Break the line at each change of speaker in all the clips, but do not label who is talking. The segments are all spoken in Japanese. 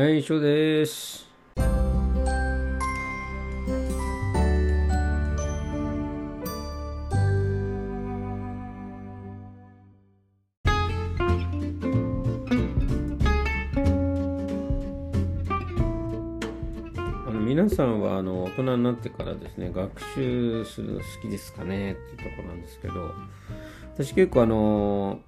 はい、以上です。皆さんはあの大人になってからですね学習するの好きですかねっていうところなんですけど私結構あの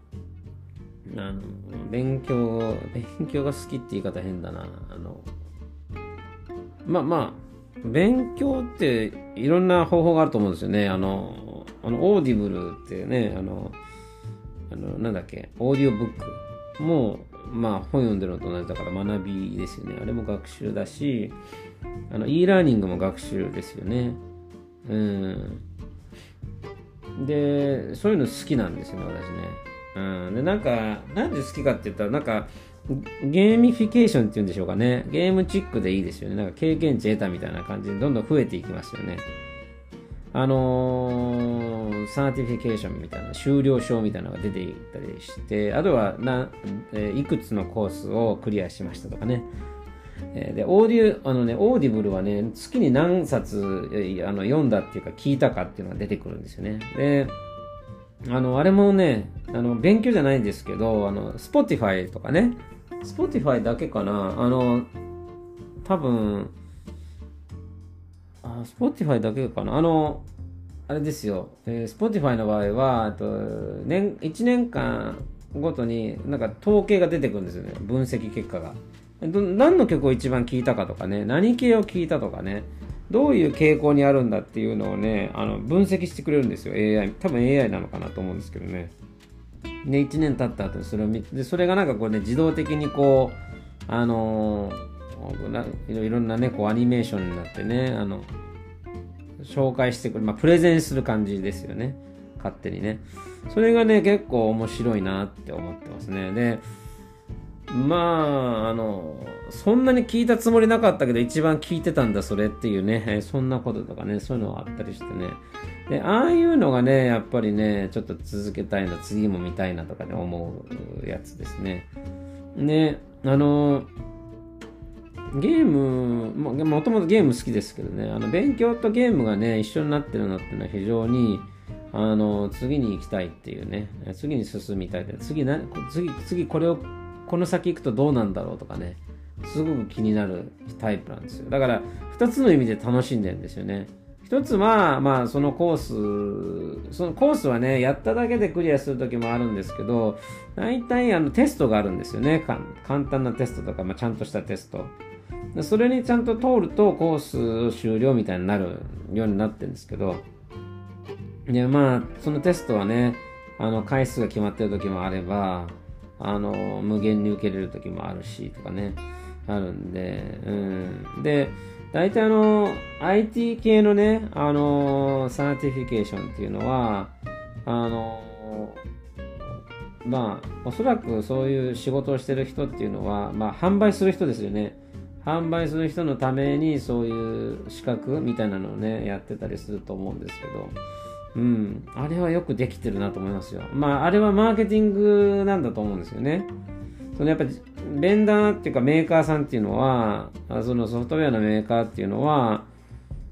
あの勉強勉強が好きって言い方変だな。あのまあまあ勉強っていろんな方法があると思うんですよね。あのあのオーディブルってねあのあのなんだっけオーディオブックもまあ本読んでるのと同じだから学びですよね。あれも学習だしあの e ラーニングも学習ですよね。うん。でそういうの好きなんですよね私ね。うん、でなんかなんで好きかって言ったらなんかゲーミフィケーションっていうんでしょうかね。ゲームチックでいいですよね。なんか経験値得たみたいな感じでどんどん増えていきますよね。あのーサーティフィケーションみたいな修了証みたいなのが出ていったりしてあとはな、えーいくつのコースをクリアしましたとかね。えーで、オーディオ、あのね、オーディブルはね、月に何冊あの読んだっていうか聞いたかっていうのが出てくるんですよね。で、あの、あれもね、あの、勉強じゃないんですけど、あの、Spotify とかね、Spotify だけかな、あの、多分、あ、Spotify だけかな、あの、あれですよ、えー Spotify の場合は、あと、年、1年間ごとになんか統計が出てくるんですよね、分析結果が。ど何の曲を一番聴いたかとかね、何系を聴いたとかね、どういう傾向にあるんだっていうのをね、あの分析してくれるんですよ、AI。多分 AI なのかなと思うんですけどね。で、1年経った後にそれを見て、それがなんかこうね、自動的にこう、あのいろんなね、こうアニメーションになってね、あの、紹介してくる、まあ、プレゼンする感じですよね。勝手にね。それがね、結構面白いなって思ってますね。で、まあ、あの、そんなに聞いたつもりなかったけど、一番聞いてたんだ、それっていうね、えーそんなこととかね、そういうのがあったりしてね。で、ああいうのがね、やっぱりね、ちょっと続けたいな、次も見たいなとかね、思うやつですね。で、あの、ゲームも、もともとゲーム好きですけどね、あの、勉強とゲームがね、一緒になってるのっていうのは非常に、あの、次に行きたいっていうね、次に進みたいって、次な、次、次これを、この先行くとどうなんだろうとかね、すごく気になるタイプなんですよ。だから、二つの意味で楽しんでるんですよね。一つは、まあ、そのコース、そのコースはね、やっただけでクリアする時もあるんですけど、大体あのテストがあるんですよね。簡単なテストとか、まあ、ちゃんとしたテスト。それにちゃんと通るとコース終了みたいになるようになってるんですけど、で、まあ、そのテストはね、あの、回数が決まってる時もあれば、あの、無限に受けれる時もあるし、とかね、あるんで、うん。で、大体あの、IT 系のね、あの、サーティフィケーションっていうのは、あの、まあ、おそらくそういう仕事をしてる人っていうのは、まあ、販売する人ですよね。販売する人のためにそういう資格みたいなのをね、やってたりすると思うんですけど、うん、あれはよくできてるなと思いますよ。まあ、あれはマーケティングなんだと思うんですよね。そのやっぱり、ベンダーっていうかメーカーさんっていうのは、そのソフトウェアのメーカーっていうのは、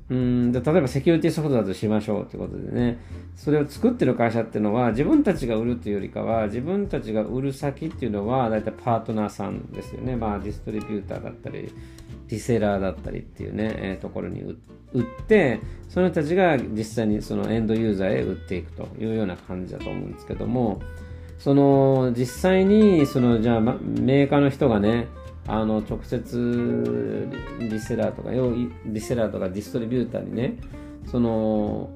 うん、で例えばセキュリティソフトだとしましょうってことでね、それを作ってる会社っていうのは、自分たちが売るというよりかは、自分たちが売る先っていうのは、大体パートナーさんですよね。まあ、ディストリビューターだったり、ディセラーだったりっていうね、えーところに売って、その人たちが実際にそのエンドユーザーへ売っていくというような感じだと思うんですけども、その実際にそのじゃあメーカーの人がねあの直接リセラーとか要リセラーとかディストリビューターにねその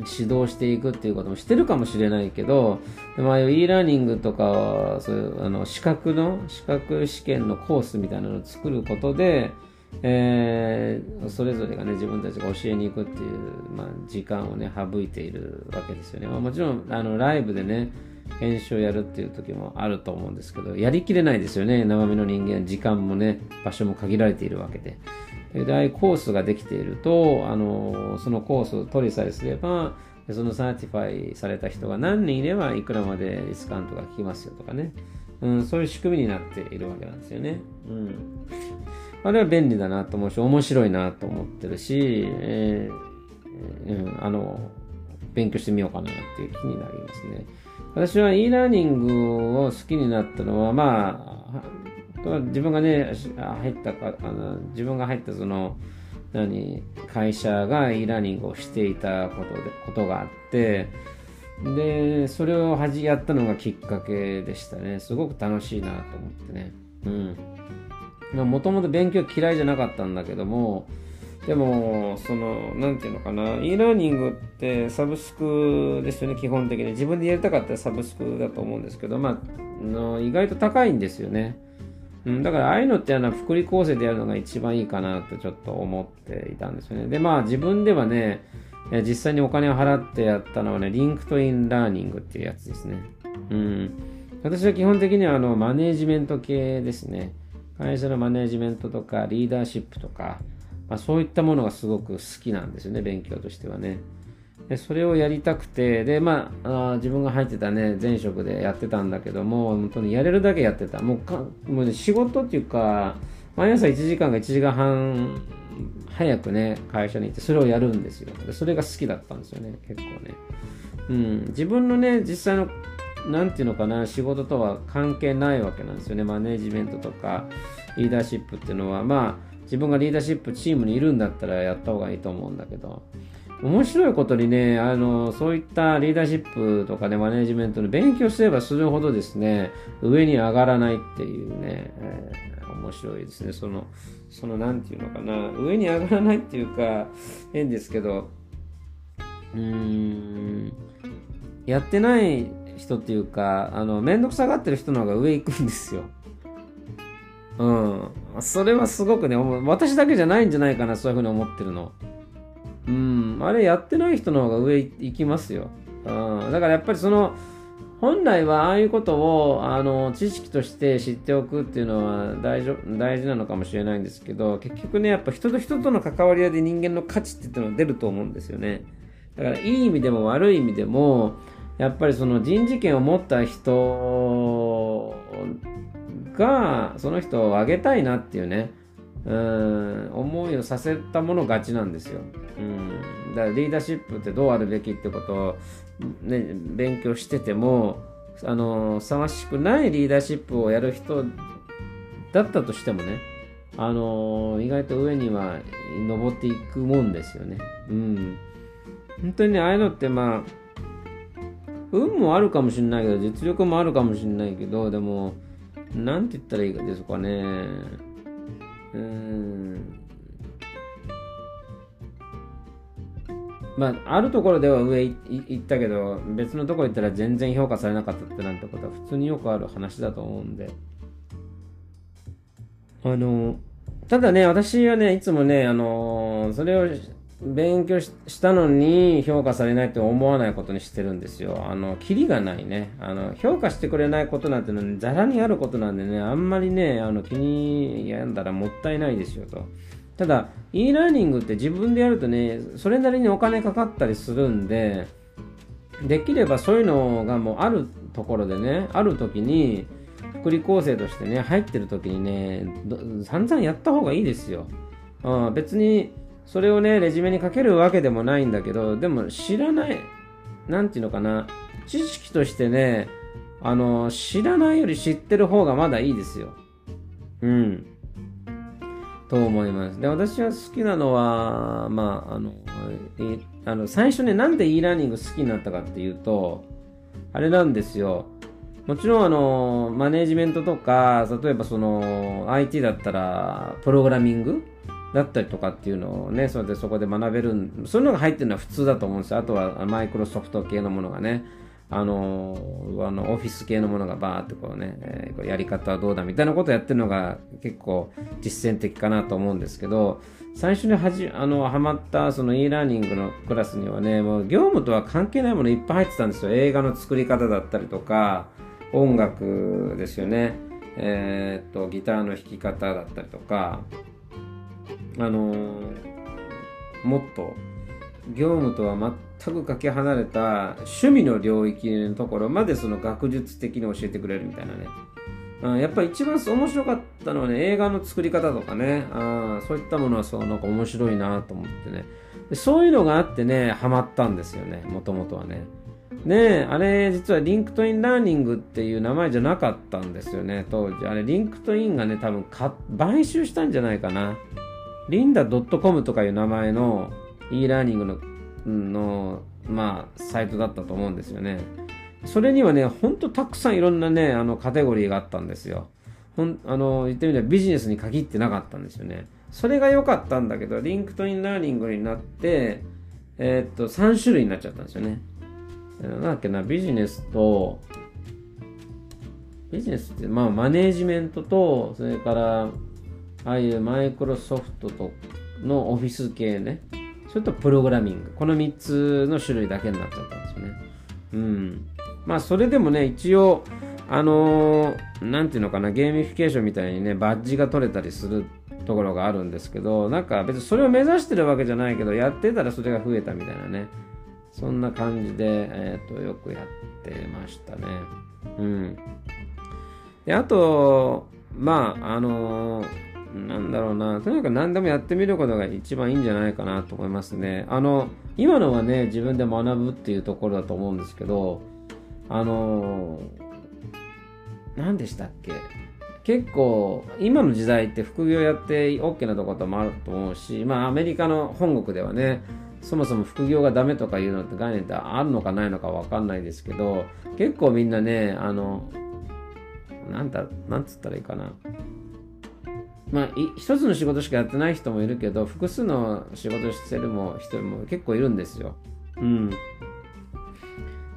指導していくっていうこともしてるかもしれないけど、でもああいう e ラーニングとか、そういうあの資格の、資格試験のコースみたいなのを作ることで、えーそれぞれがね、自分たちが教えに行くっていう、まあ、時間をね、省いているわけですよね。まあ、もちろん、あの、ライブでね、編集をやるっていう時もあると思うんですけど、やりきれないですよね、生身の人間。時間もね、場所も限られているわけで。で、ああいうコースができていると、あの、そのコースを取りさえすれば、その certify された人が何人いればいくらまでディスカウントが効きますよとかね。うん、そういう仕組みになっているわけなんですよね。うん。あれは便利だなと思うし、面白いなと思ってるし、えー、うん、あの、勉強してみようかなっていう気になりますね。私は e ラーニングを好きになったのは、まあ、自分がね、入ったか、あの自分が入ったその、何、会社が e ラーニングをしていたことで、ことがあって、で、それをはじやったのがきっかけでしたね。すごく楽しいなと思ってね。うん。もともと勉強嫌いじゃなかったんだけども、でも、その、なんていうのかな、e ラーニングってサブスクですよね、基本的に。自分でやりたかったらサブスクだと思うんですけど、まあ、の意外と高いんですよね。うん、だから、ああいうのってあの福利厚生でやるのが一番いいかなってちょっと思っていたんですよね。で、まあ、自分ではね、実際にお金を払ってやったのはね、 LinkedIn Learning っていうやつですね。うん。私は基本的にはあのマネージメント系ですね。会社のマネージメントとかリーダーシップとか、まあ、そういったものがすごく好きなんですよね、勉強としてはね。でそれをやりたくて、で、まあ、自分が入ってたね、前職でやってたんだけども、本当にやれるだけやってた。もうか、もうね、仕事っていうか、毎朝1時間か1時間半早くね、会社に行って、それをやるんですよ。でそれが好きだったんですよね、結構ね。うん、自分のね、実際の、なんていうのかな、仕事とは関係ないわけなんですよね。マネージメントとか、リーダーシップっていうのは、まあ、自分がリーダーシップチームにいるんだったらやった方がいいと思うんだけど、面白いことにね、あの、そういったリーダーシップとかね、マネジメントの勉強すればするほどですね、上に上がらないっていうね、えー、面白いですね。その、その、なんていうのかな、上に上がらないっていうか、変ですけど、うーん、やってない人っていうか、あの、めんどくさがってる人の方が上行くんですよ。うん。それはすごくね、私だけじゃないんじゃないかな、そういうふうに思ってるの。うん。あれやってない人の方が上行きますよ。うん。だからやっぱりその、本来はああいうことをあの知識として知っておくっていうのは大丈大事なのかもしれないんですけど結局ねやっぱ人と人との関わり合いで人間の価値っていうのは出ると思うんですよねだからいい意味でも悪い意味でもやっぱりその人事権を持った人がその人をあげたいなっていうねうん思いをさせたもの勝ちなんですよ。うん、だからリーダーシップってどうあるべきってことを、ね、勉強しててもあのふさわしくないリーダーシップをやる人だったとしてもねあの意外と上には登っていくもんですよね。うん、本当にねああいうのってまあ運もあるかもしれないけど実力もあるかもしれないけどでもなんて言ったらいいですかね。うん。まあ、あるところでは上行ったけど、別のところ行ったら全然評価されなかったってなんてことは普通によくある話だと思うんで。あの、ただね、私はね、いつもね、あの、それを勉強したのに評価されないって思わないことにしてるんですよ。あの、キリがないね。あの、評価してくれないことなんてのは、ね、ざらにあることなんでね、あんまりね、あの、気に病んだらもったいないですよと。ただ、e ラーニングって自分でやるとね、それなりにお金かかったりするんで、できればそういうのがもうあるところでね、ある時に、福利厚生としてね、入ってる時にね、散々やった方がいいですよ。あ別に、それをね、レジュメにかけるわけでもないんだけど、でも知らない、なんていうのかな、知識としてね、あの、知らないより知ってる方がまだいいですよ。うん。と思います。で、私は好きなのは、まあ、あの、えあの最初ね、なんで e ラーニング好きになったかっていうと、あれなんですよ。もちろん、あの、マネジメントとか、例えばその、IT だったら、プログラミングだったりとかっていうのをね、それでそこで学べる、そういうのが入ってるのは普通だと思うんですよ。あとはマイクロソフト系のものがね、あの、あのオフィス系のものがバーってこうね、えー、やり方はどうだみたいなことをやってるのが結構実践的かなと思うんですけど、最初にはじ、あの、ハマったその e ラーニングのクラスにはね、もう業務とは関係ないものいっぱい入ってたんですよ。映画の作り方だったりとか、音楽ですよね。えー、っと、ギターの弾き方だったりとか、あのー、もっと業務とは全く全くかけ離れた趣味の領域のところまでその学術的に教えてくれるみたいなね。うん、やっぱり一番面白かったのはね映画の作り方とかね。あそういったものはそうなんか面白いなと思ってね。でそういうのがあってねハマったんですよねもともとはね。ねあれ実は LinkedIn Learning っていう名前じゃなかったんですよね当時。あれ LinkedIn がね多分買収したんじゃないかな。 Lynda.com とかいう名前の e ラーニングののまあサイトだったと思うんですよね。それにはねほんとたくさんいろんなねあのカテゴリーがあったんですよ。ほんあの言ってみればビジネスに限ってなかったんですよね。それが良かったんだけど LinkedIn Learning になってえー、っと3種類になっちゃったんですよね。なんだっけな、ビジネスと、ビジネスって、まあ、マネージメントと、それから、ああいうマイクロソフトとのオフィス系ね、それとプログラミング。この3つの種類だけになっちゃったんですよね。うん。まあ、それでもね、一応、あのー、ていうのかな、ゲーミフィケーションみたいにね、バッジが取れたりするところがあるんですけど、なんか別にそれを目指してるわけじゃないけど、やってたらそれが増えたみたいなね。そんな感じで、えーと、よくやってましたね。うん。で、あと、まあ、あのー、なんだろうな、とにかく何でもやってみることが一番いいんじゃないかなと思いますね。あの、今のはね、自分で学ぶっていうところだと思うんですけど、あの、何でしたっけ？結構今の時代って副業やって OK なところもあると思うしまあアメリカの本国ではねそもそも副業がダメとかいうのって概念ってあるのかないのかわかんないですけど結構みんなねあのなんだなんつったらいいかな。まあ一つの仕事しかやってない人もいるけど複数の仕事してるも人も結構いるんですよ。うん。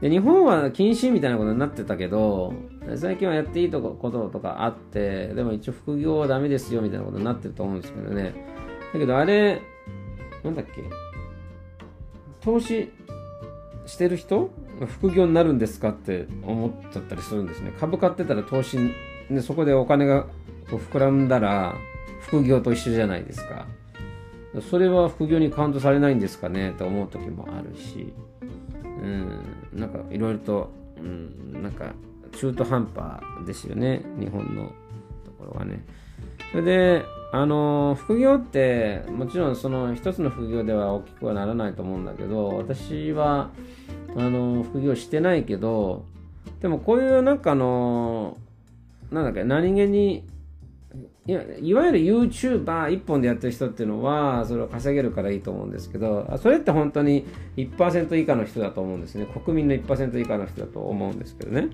で日本は禁止みたいなことになってたけど最近はやっていいとこととかあってでも一応副業はダメですよみたいなことになってると思うんですけどね。だけどあれなんだっけ？投資してる人？副業になるんですか？って思っちゃったりするんですね。株買ってたら投資、でそこでお金が膨らんだら副業と一緒じゃないですか。それは副業にカウントされないんですかねと思う時もあるし、うん、なんかいろいろと、うん、なんか中途半端ですよね、日本のところはね。それで、あの副業ってもちろんその一つの副業では大きくはならないと思うんだけど私はあの副業してないけどでもこういうなんかあのなんだっけ何気にいわゆる YouTuber 一本でやってる人っていうのはそれを稼げるからいいと思うんですけどそれって本当に1%以下の人だと思うんですね。国民の1%以下の人だと思うんですけどね。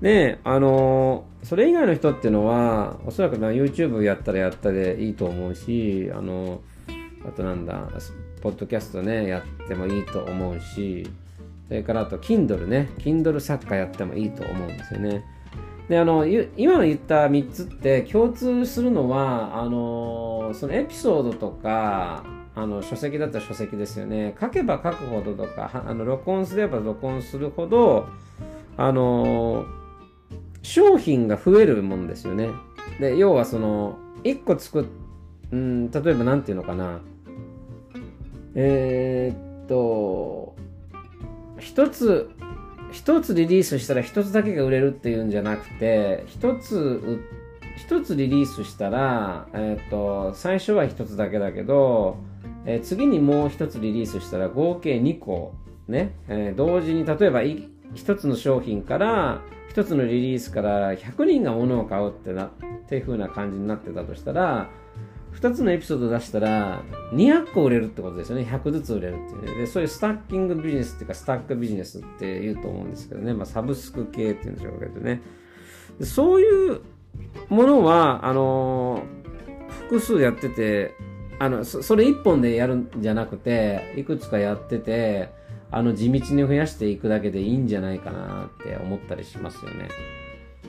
で、あの、それ以外の人っていうのは、おそらく YouTube やったらやったでいいと思うし、あの、あとなんだ、ポッドキャストね、やってもいいと思うし、それからあと Kindle ね、Kindle 作家やってもいいと思うんですよね。で、あの、今の言った3つって共通するのは、あの、そのエピソードとか、あの書籍だったら書籍ですよね。書けば書くほどとか、あの録音すれば録音するほど、あの商品が増えるもんですよね。で、要はその、1個作っ、うん、例えば何て言うのかな。えー、っと、一つ、一つリリースしたら一つだけが売れるっていうんじゃなくて、一つ、一つリリースしたら、えー、っと、最初は一つだけだけど、えー、次にもう一つリリースしたら合計2個、ね、えー、同時に例えば一つの商品から一つのリリースから100人が物を買うってなっていう風な感じになってたとしたら2つのエピソード出したら200個売れるってことですよね。100ずつ売れるっていう、ね、でそういうスタッキングビジネスっていうかスタックビジネスって言うと思うんですけどね、まあ、サブスク系っていうんでしょうけどね。でそういうものはあの、複数やっててあのそれ1本でやるんじゃなくていくつかやっててあの地道に増やしていくだけでいいんじゃないかなって思ったりしますよね。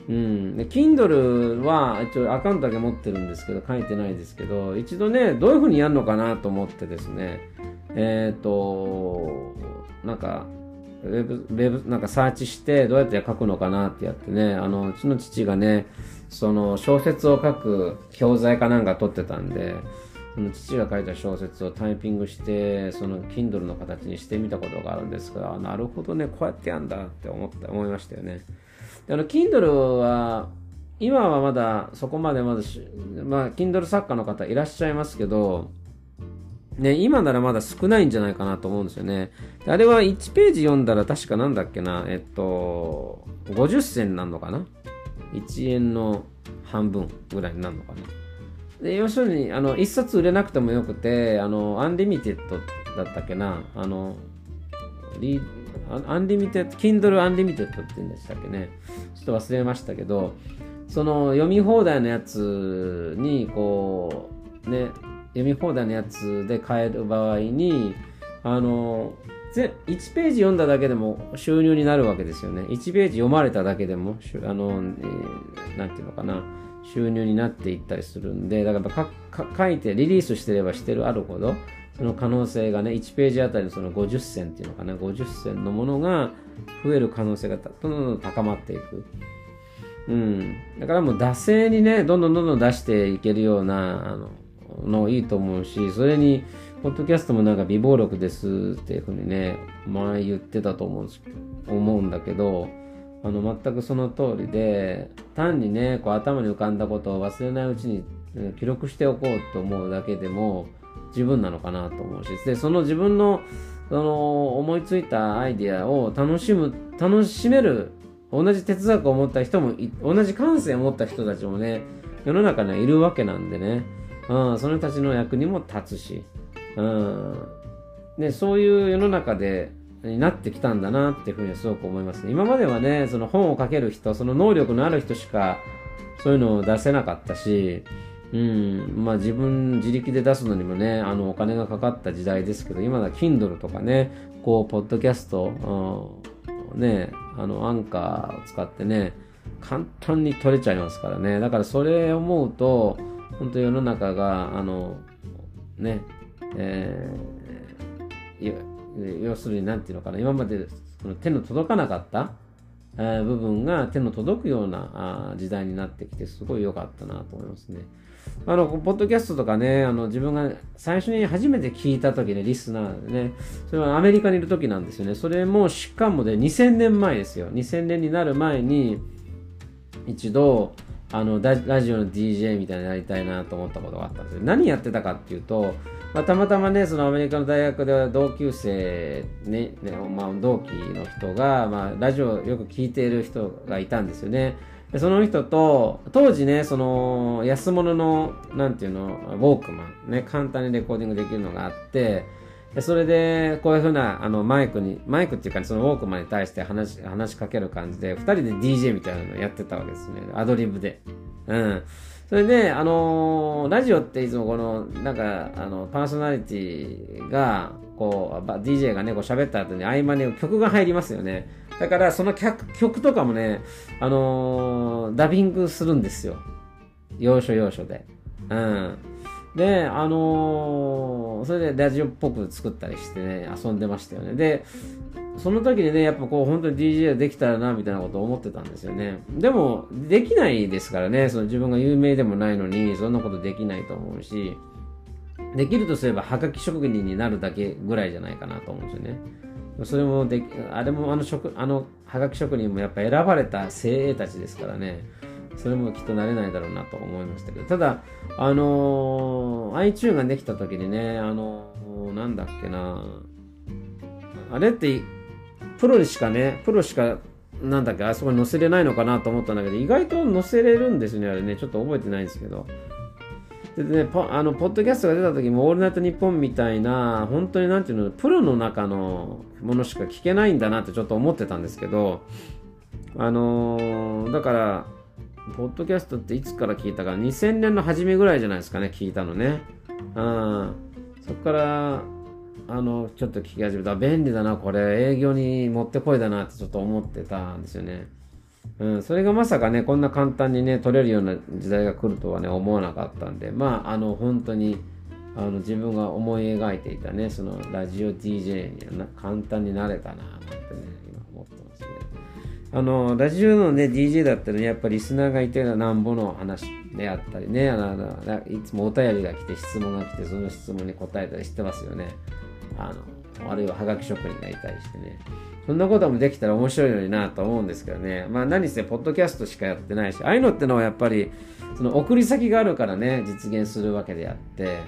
うん。で、Kindle は一応アカウントだけ持ってるんですけど、書いてないですけど、一度ね、どういうふうにやるのかなと思ってですね、えっ、ー、と、なんか、ウェブ、ウェブ、なんかサーチしてどうやって書くのかなってやってね、あの、うちの父がね、その小説を書く教材かなんか取ってたんで、その父が書いた小説をタイピングしてその Kindle の形にしてみたことがあるんですがなるほどねこうやってやんだって思った思いましたよね。であの Kindle は今はまだそこまでまだまあ Kindle 作家の方いらっしゃいますけどね、今ならまだ少ないんじゃないかなと思うんですよね。あれは1ページ読んだら確かなんだっけな、えっと、50銭なんのかな ?1 円の半分ぐらいになるのかな。で要するに、あの、1冊売れなくてもよくて、あの、 Unlimited だったっけな、あの、リ Unlimited、Kindle アンリミテッドって言うんでしたっけね。ちょっと忘れましたけど、その読み放題のやつに、こう、ね、読み放題のやつで買える場合に、あの、1ページ読んだだけでも収入になるわけですよね。1ページ読まれただけでも、あの、えー、なんていうのかな、収入になっていったりするんで、だから書いてリリースしてればしてるあるほど、の可能性がね、1ページあたりのその50銭っていうのかな、50銭のものが増える可能性がどんどん高まっていく。うん。だからもう惰性にね、どんどんどんどん出していけるような、あの、のいいと思うし、それに、ポッドキャストもなんか微暴録ですっていうふうにね、前言ってたと思うんです思うんだけど、あの、全くその通りで、単にね、こう頭に浮かんだことを忘れないうちに記録しておこうと思うだけでも十分なのかなと思うし、で、その自分の、その思いついたアイディアを楽しむ、楽しめる、同じ哲学を持った人も、同じ感性を持った人たちもね、世の中にはいるわけなんでね、うん、その人たちの役にも立つし、うん、でそういう世の中でになってきたんだなっていうふうにすごく思いますね。今まではね、その本を書ける人、その能力のある人しかそういうのを出せなかったし、うん、まあ自分自力で出すのにもね、あのお金がかかった時代ですけど、今だ Kindle とかね、こう、ポッドキャスト、うん、ね、あの、アンカーを使ってね、簡単に取れちゃいますからね。だからそれを思うと、本当世の中が、あの、ね、えー、要するに何て言うのかな、今までその手の届かなかった、えー、部分が手の届くようなあ時代になってきて、すごい良かったなと思いますね。あの、ポッドキャストとかね、あの、自分が最初に初めて聞いた時ね、リスナーでね、それはアメリカにいる時なんですよね。それもしかもで2000年前ですよ。2000年になる前に、一度、あのラジオの DJ みたいになりたいなと思ったことがあったんですよ。何やってたかっていうと、まあ、たまたまね、そのアメリカの大学では同級生ね、ねまあ、同期の人が、まあ、ラジオよく聞いている人がいたんですよね。でその人と、当時ね、その安物の、なんていうの、ウォークマン、ね、簡単にレコーディングできるのがあって、でそれで、こういうふうなあのマイクに、マイクっていうか、そのウォークマンに対して話話しかける感じで、二人で DJ みたいなのやってたわけですね。アドリブで。うん。それで、あのー、ラジオっていつもこの、なんか、あの、パーソナリティが、こう、DJ がね、こう喋った後に合間に曲が入りますよね。だから、その曲とかもね、あのー、ダビングするんですよ。要所要所で。うん。で、あのー、それでラジオっぽく作ったりしてね、遊んでましたよね。で、その時にね、やっぱこう、本当に DJ できたらな、みたいなことを思ってたんですよね。でも、できないですからね、その自分が有名でもないのに、そんなことできないと思うし、できるとすれば、はがき職人になるだけぐらいじゃないかなと思うんですよね。それもでき、あれもあの職、あの、はがき職人もやっぱ選ばれた精鋭たちですからね。それもきっとなれないだろうなと思いましたけど、ただ、あの、iTune ができた時にね、あの、なんだっけな、あれって、プロにしかね、プロしか、なんだっけ、あそこに載せれないのかなと思ったんだけど、意外と載せれるんですね、あれね、ちょっと覚えてないんですけど。でね、ポあのポッドキャストが出た時も、オールナイトニッポンみたいな、本当になんていうの、プロの中のものしか聞けないんだなってちょっと思ってたんですけど、あのー、だから、ポッドキャストっていつから聞いたか、2000年の初めぐらいじゃないですかね、聞いたのね。うん。そこから、あの、ちょっと聞き始めた。便利だな、これ。営業にもってこいだなってちょっと思ってたんですよね。うん、それがまさかね、こんな簡単にね、取れるような時代が来るとはね、思わなかったんで、まあ、あの、本当に、あの、自分が思い描いていたね、その、ラジオ DJ には簡単になれたな、なんてね、今思ってますね。あの、ラジオのね、DJ だったらね、やっぱりリスナーがいてなんぼの話であったりね、あのいつもお便りが来て質問が来て、その質問に答えたりしてますよね。あの、あるいははがき職人がいたりしてね。そんなこともできたら面白いのになと思うんですけどね。まあ何せポッドキャストしかやってないしああいうのってのはやっぱりその送り先があるからね実現するわけであって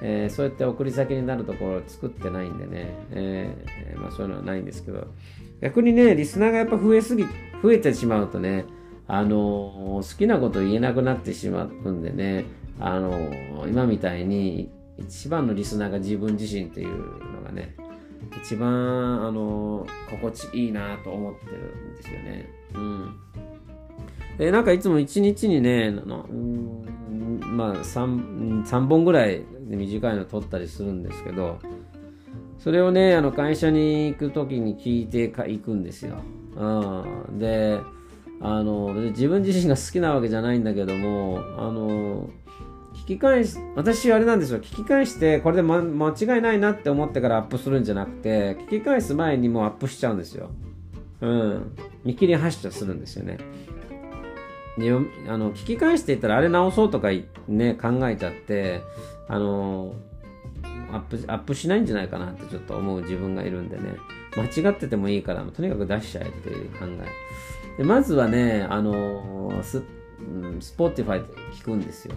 えー、そうやって送り先になるところを作ってないんでね、えー、まあ、そういうのはないんですけど。逆にねリスナーがやっぱ増えすぎ増えてしまうとねあのー、好きなこと言えなくなってしまうんでねあの今みたいに一番のリスナーが自分自身っていうのがね一番あの心地いいなと思ってるんですよね。うん。でなんかいつも一日にね、うんまあ 3, 3本ぐらい短いの撮ったりするんですけど、それをね、あの会社に行く時に聞いてか行くんですよ。うん、で、あの自分自身が好きなわけじゃないんだけども、あのき返し、私あれなんですよ、聞き返して、これで、ま、間違いないなって思ってからアップするんじゃなくて、聞き返す前にもうアップしちゃうんですよ。うん。見切り発車するんですよね。であの聞き返していったらあれ直そうとかね考えちゃってあのアップアップしないんじゃないかなってちょっと思う自分がいるんでね間違っててもいいからとにかく出しちゃえっていう考えでまずはねあのススポティファイで聞くんですよ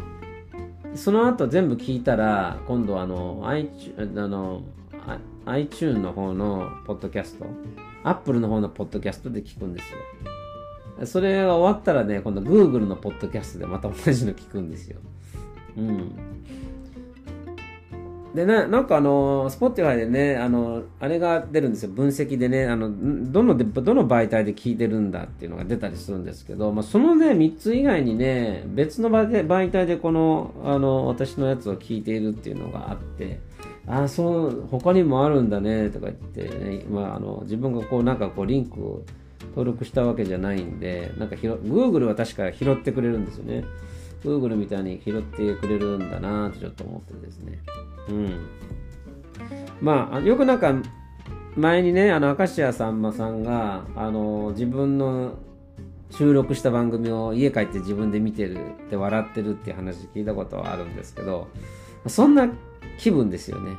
その後全部聞いたら、今度あの、iTunes あの iTune の方のポッドキャスト、Apple の方のポッドキャストで聞くんですよ。それが終わったらね、今度 Google のポッドキャストでまた同じの聞くんですよ。うん。でね、なんかあの、スポティファイでね、あの、あれが出るんですよ。分析でね、あの、どの、どの媒体で聞いてるんだっていうのが出たりするんですけど、まあ、そのね、3つ以外にね、別の媒体でこの、あの、私のやつを聞いているっていうのがあって、あ、そう、他にもあるんだね、とか言ってね、まあ、あの、自分がこう、なんかこう、リンクを登録したわけじゃないんで、なんかひろ、Google は確か拾ってくれるんですよね。Google みたいに拾ってくれるんだなとちょっと思ってですね。うん。まあ、よくなんか、前にね、あの、明石家さんまさんが、あの、自分の収録した番組を家帰って自分で見てるって笑ってるって話聞いたことはあるんですけど、そんな気分ですよね。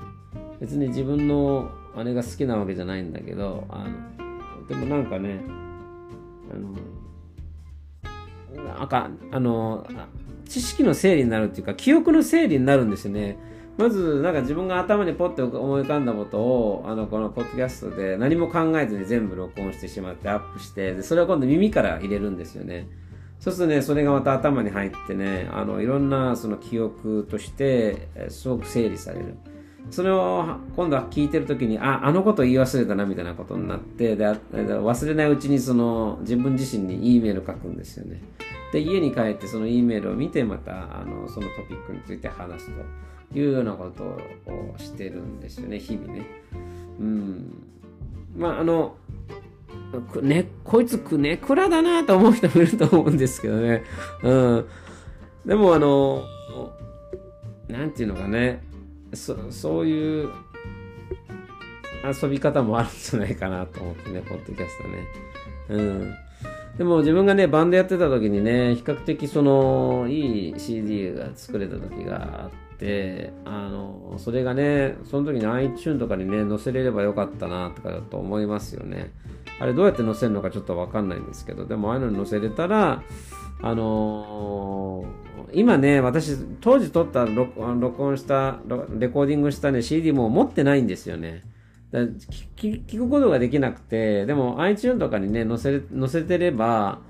別に自分のあれが好きなわけじゃないんだけど、あの、でもなんかね、あの、なんか、あの、知識の整理になるっていうか、記憶の整理になるんですよね。まず、なんか自分が頭にポッて思い浮かんだことを、あの、このポッドキャストで何も考えずに全部録音してしまってアップして、で、それを今度耳から入れるんですよね。そうするとね、それがまた頭に入ってね、あの、いろんなその記憶として、すごく整理される。それを今度は聞いてる時に、あ、あのこと言い忘れたなみたいなことになって、で忘れないうちにその自分自身に E メール書くんですよね。で、家に帰ってその E メールを見てまたあのそのトピックについて話すというようなことをしてるんですよね、日々ね。うん。まあ、あの、ね、こいつくねくらだなと思う人もいると思うんですけどね。うん。でもあの、なんていうのかね、そそういう遊び方もあるんじゃないかなと思ってね、ポッドキャストね。うん。でも自分がね、バンドやってた時にね、比較的その、いい CD が作れた時があって、あの、それがね、その時に iTune とかにね、載せれればよかったな、とかだと思いますよね。あれどうやって載せるのかちょっとわかんないんですけど、でもああいうのに載せれたら、あのー、今ね、私、当時撮った録音した、レコーディングしたね、CD も持ってないんですよね。聞くことができなくて、でも iTune とかにね、載せ、載せてれば、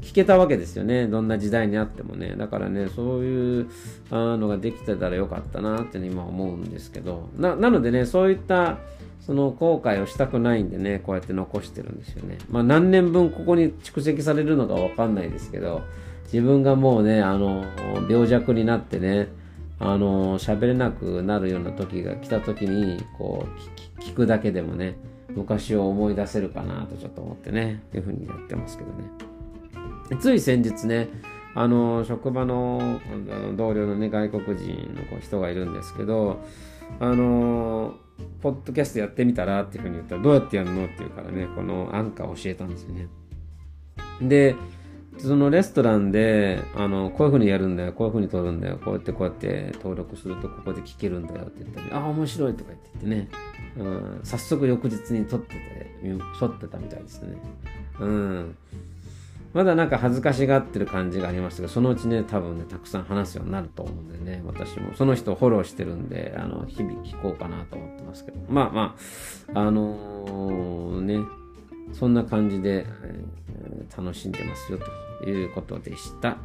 聞けたわけですよね。どんな時代にあってもね。だからね、そういうのができてたらよかったなって今思うんですけど。な、なのでね、そういったその後悔をしたくないんでね、こうやって残してるんですよね。まあ何年分ここに蓄積されるのかわかんないですけど、自分がもうね、あの、病弱になってね、あの、喋れなくなるような時が来た時に、こう、聞くだけでもね、昔を思い出せるかなとちょっと思ってね、いうふうにやってますけどね。つい先日ね、あの、職場のあの同僚のね、外国人の人がいるんですけど、あの、ポッドキャストやってみたらっていうふうに言ったら、どうやってやるのって言うからね、このアンカー教えたんですよね。で、そのレストランで、あの、こういう風にやるんだよ、こういう風に撮るんだよ、こうやってこうやって登録するとここで聞けるんだよって言ったり、ああ、面白いとか言って言ってね、うん、早速翌日に撮ってて、撮ってたみたいですね。うん。まだなんか恥ずかしがってる感じがありましたけど、そのうちね、多分ね、たくさん話すようになると思うんでね、私もその人をフォローしてるんで、あの、日々聞こうかなと思ってますけど、まあまあ、あのー、ね、そんな感じで、えー、楽しんでますよということでした。